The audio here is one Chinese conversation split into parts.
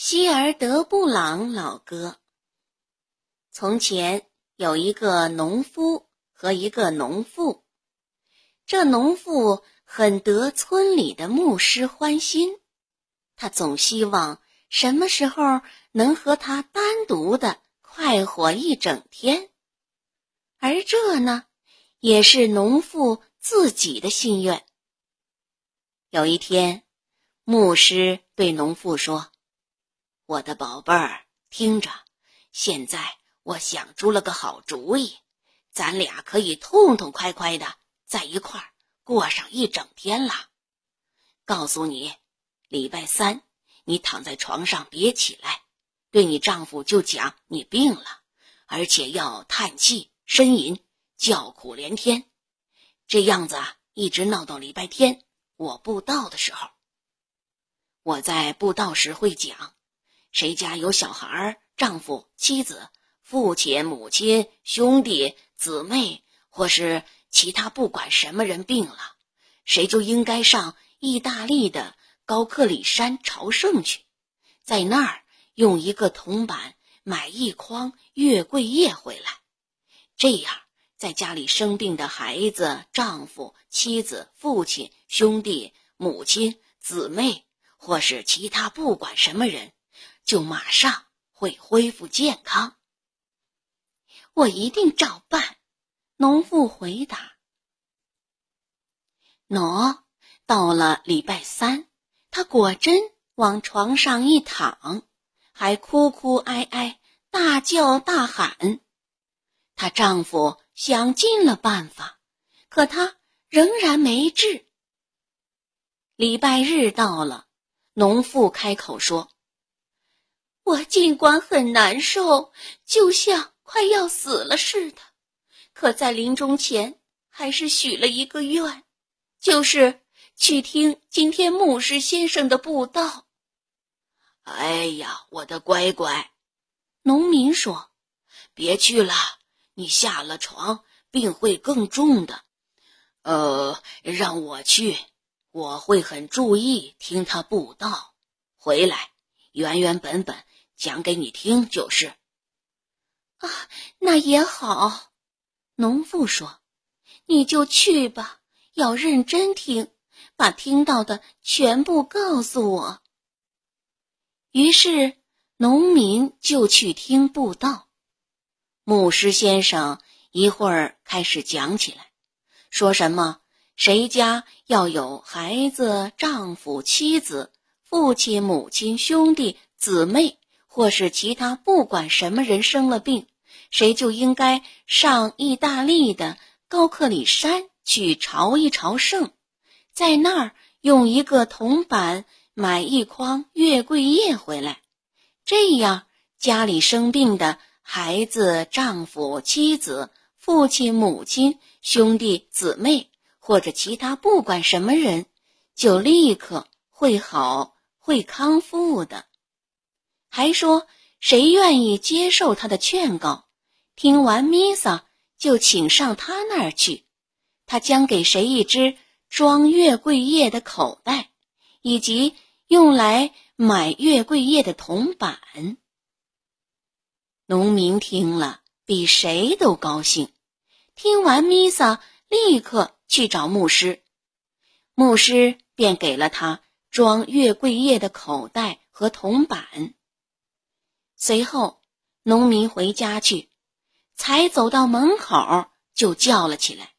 希尔德布朗老哥。从前有一个农夫和一个农妇，这农妇很得村里的牧师欢心，他总希望什么时候能和他单独的快活一整天，而这呢，也是农妇自己的心愿。有一天，牧师对农妇说。我的宝贝儿，听着，现在我想出了个好主意，咱俩可以痛痛快快的在一块儿过上一整天了。告诉你，礼拜三你躺在床上别起来，对你丈夫就讲你病了，而且要叹气、呻吟、叫苦连天，这样子啊，一直闹到礼拜天我布道的时候。我在布道时会讲。谁家有小孩、丈夫、妻子、父亲、母亲、兄弟、姊妹，或是其他不管什么人病了，谁就应该上意大利的高克里山朝圣去，在那儿用一个铜板买一筐月桂叶回来，这样在家里生病的孩子、丈夫、妻子、父亲、兄弟、母亲、姊妹，或是其他不管什么人。就马上会恢复健康。我一定照办。农妇回答。喏，到了礼拜三，她果真往床上一躺，还哭哭哀哀、大叫大喊。她丈夫想尽了办法，可她仍然没治。礼拜日到了，农妇开口说。我尽管很难受，就像快要死了似的，可在临终前还是许了一个愿，就是去听今天牧师先生的布道。哎呀，我的乖乖，农民说：“别去了，你下了床病会更重的。呃，让我去，我会很注意听他布道，回来原原本本。”讲给你听就是，啊，那也好。农妇说：“你就去吧，要认真听，把听到的全部告诉我。”于是，农民就去听布道。牧师先生一会儿开始讲起来，说什么谁家要有孩子、丈夫、妻子、父亲、母亲、兄弟、姊妹。或是其他不管什么人生了病，谁就应该上意大利的高克里山去朝一朝圣，在那儿用一个铜板买一筐月桂叶回来，这样家里生病的孩子、丈夫、妻子、父亲、母亲、兄弟姊妹或者其他不管什么人，就立刻会好会康复的。还说，谁愿意接受他的劝告，听完弥撒就请上他那儿去，他将给谁一只装月桂叶的口袋，以及用来买月桂叶的铜板。农民听了，比谁都高兴，听完弥撒，立刻去找牧师，牧师便给了他装月桂叶的口袋和铜板。随后，农民回家去，才走到门口，就叫了起来：“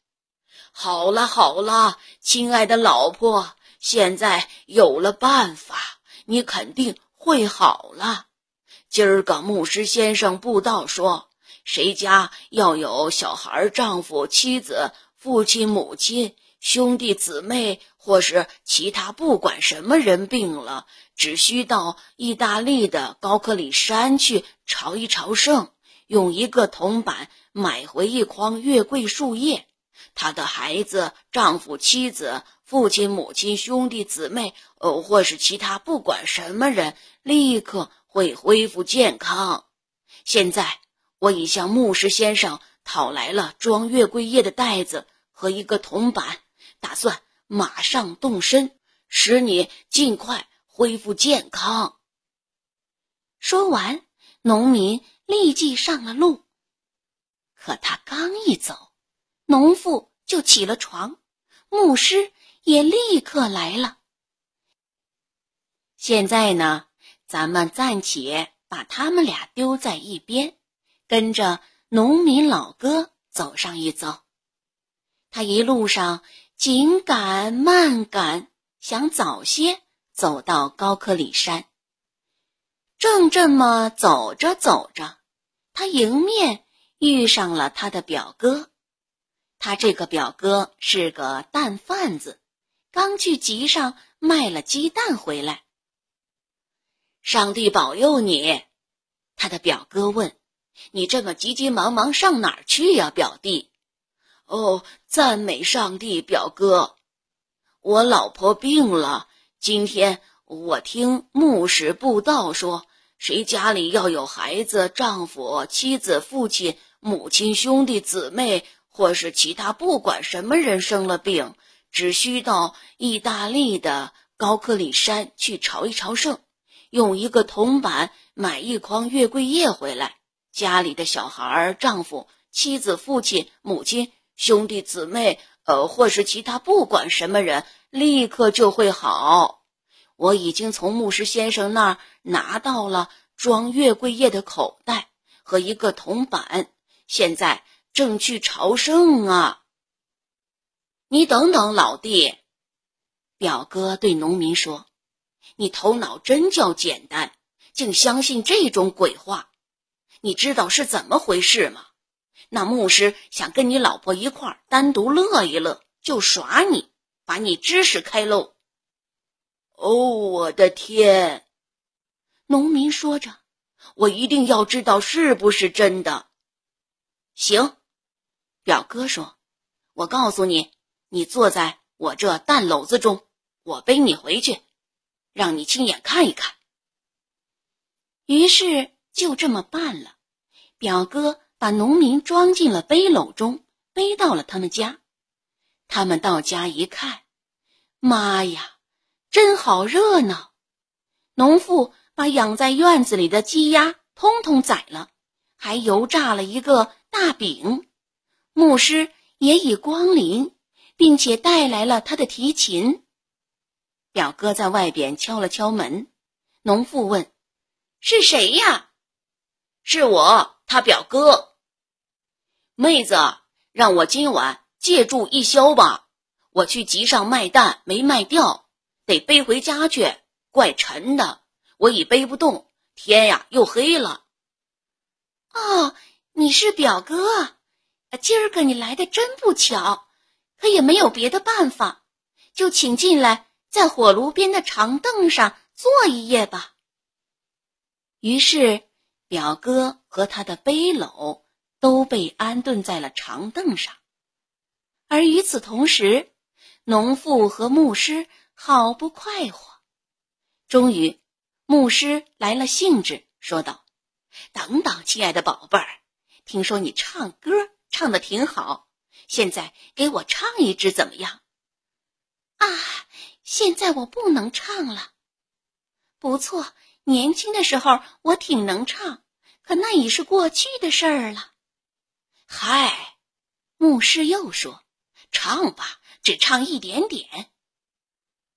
好了好了，亲爱的老婆，现在有了办法，你肯定会好了。今儿个牧师先生布道说，谁家要有小孩、丈夫、妻子、父亲、母亲、兄弟姊妹，或是其他不管什么人病了。”只需到意大利的高克里山去朝一朝圣，用一个铜板买回一筐月桂树叶，她的孩子、丈夫、妻子、父亲、母亲、兄弟姊妹，呃，或是其他不管什么人，立刻会恢复健康。现在我已向牧师先生讨来了装月桂叶的袋子和一个铜板，打算马上动身，使你尽快。恢复健康。说完，农民立即上了路。可他刚一走，农妇就起了床，牧师也立刻来了。现在呢，咱们暂且把他们俩丢在一边，跟着农民老哥走上一遭。他一路上紧赶慢赶，想早些走到高科里山。正这么走着走着，他迎面遇上了他的表哥。他这个表哥是个蛋贩子，刚去集上卖了鸡蛋回来。上帝保佑你，他的表哥问：“你这么急急忙忙上哪儿去呀，表弟？”哦，赞美上帝，表哥，我老婆病了，今天我听牧师布道说。谁家里要有孩子、丈夫、妻子、父亲、母亲、兄弟、姊妹，或是其他不管什么人生了病，只需到意大利的高克里山去朝一朝圣，用一个铜板买一筐月桂叶回来，家里的小孩、丈夫、妻子、父亲、母亲、兄弟、姊妹，呃，或是其他不管什么人，立刻就会好。我已经从牧师先生那儿拿到了装月桂叶的口袋和一个铜板，现在正去朝圣啊！你等等，老弟，表哥对农民说：“你头脑真叫简单，竟相信这种鬼话。你知道是怎么回事吗？那牧师想跟你老婆一块儿单独乐一乐，就耍你，把你知识开漏。”哦，我的天！农民说着：“我一定要知道是不是真的。”行，表哥说：“我告诉你，你坐在我这蛋篓子中，我背你回去，让你亲眼看一看。”于是就这么办了。表哥把农民装进了背篓中，背到了他们家。他们到家一看，妈呀！真好热闹！农妇把养在院子里的鸡鸭通通宰了，还油炸了一个大饼。牧师也已光临，并且带来了他的提琴。表哥在外边敲了敲门，农妇问：“是谁呀？”“是我，他表哥。”妹子，让我今晚借住一宵吧。我去集上卖蛋，没卖掉。得背回家去，怪沉的，我已背不动。天呀，又黑了。哦，你是表哥，今儿个你来的真不巧，可也没有别的办法，就请进来，在火炉边的长凳上坐一夜吧。于是，表哥和他的背篓都被安顿在了长凳上，而与此同时，农妇和牧师。好不快活！终于，牧师来了兴致，说道：“等等，亲爱的宝贝儿，听说你唱歌唱的挺好，现在给我唱一支怎么样？”啊，现在我不能唱了。不错，年轻的时候我挺能唱，可那已是过去的事儿了。嗨，牧师又说：“唱吧，只唱一点点。”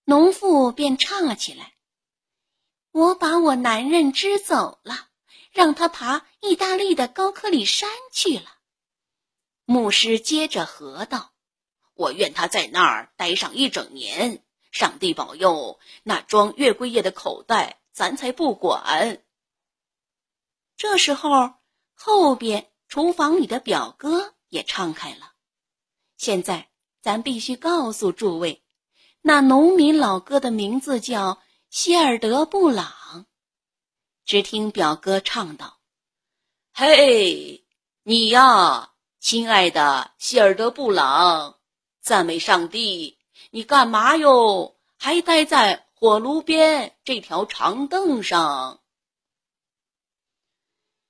农妇便唱了起来：“我把我男人支走了，让他爬意大利的高科里山去了。”牧师接着和道：“我愿他在那儿待上一整年。上帝保佑，那装月桂叶的口袋咱才不管。”这时候，后边厨房里的表哥也唱开了。现在咱必须告诉诸位。那农民老哥的名字叫希尔德布朗。只听表哥唱道：“嘿，你呀，亲爱的希尔德布朗，赞美上帝！你干嘛哟？还待在火炉边这条长凳上？”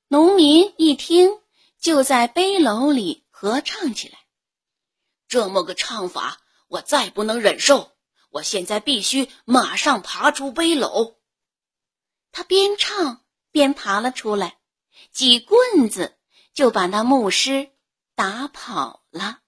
农民一听，就在背篓里合唱起来。这么个唱法，我再不能忍受。我现在必须马上爬出背篓。他边唱边。爬了出来，几棍子就把那牧师打跑了。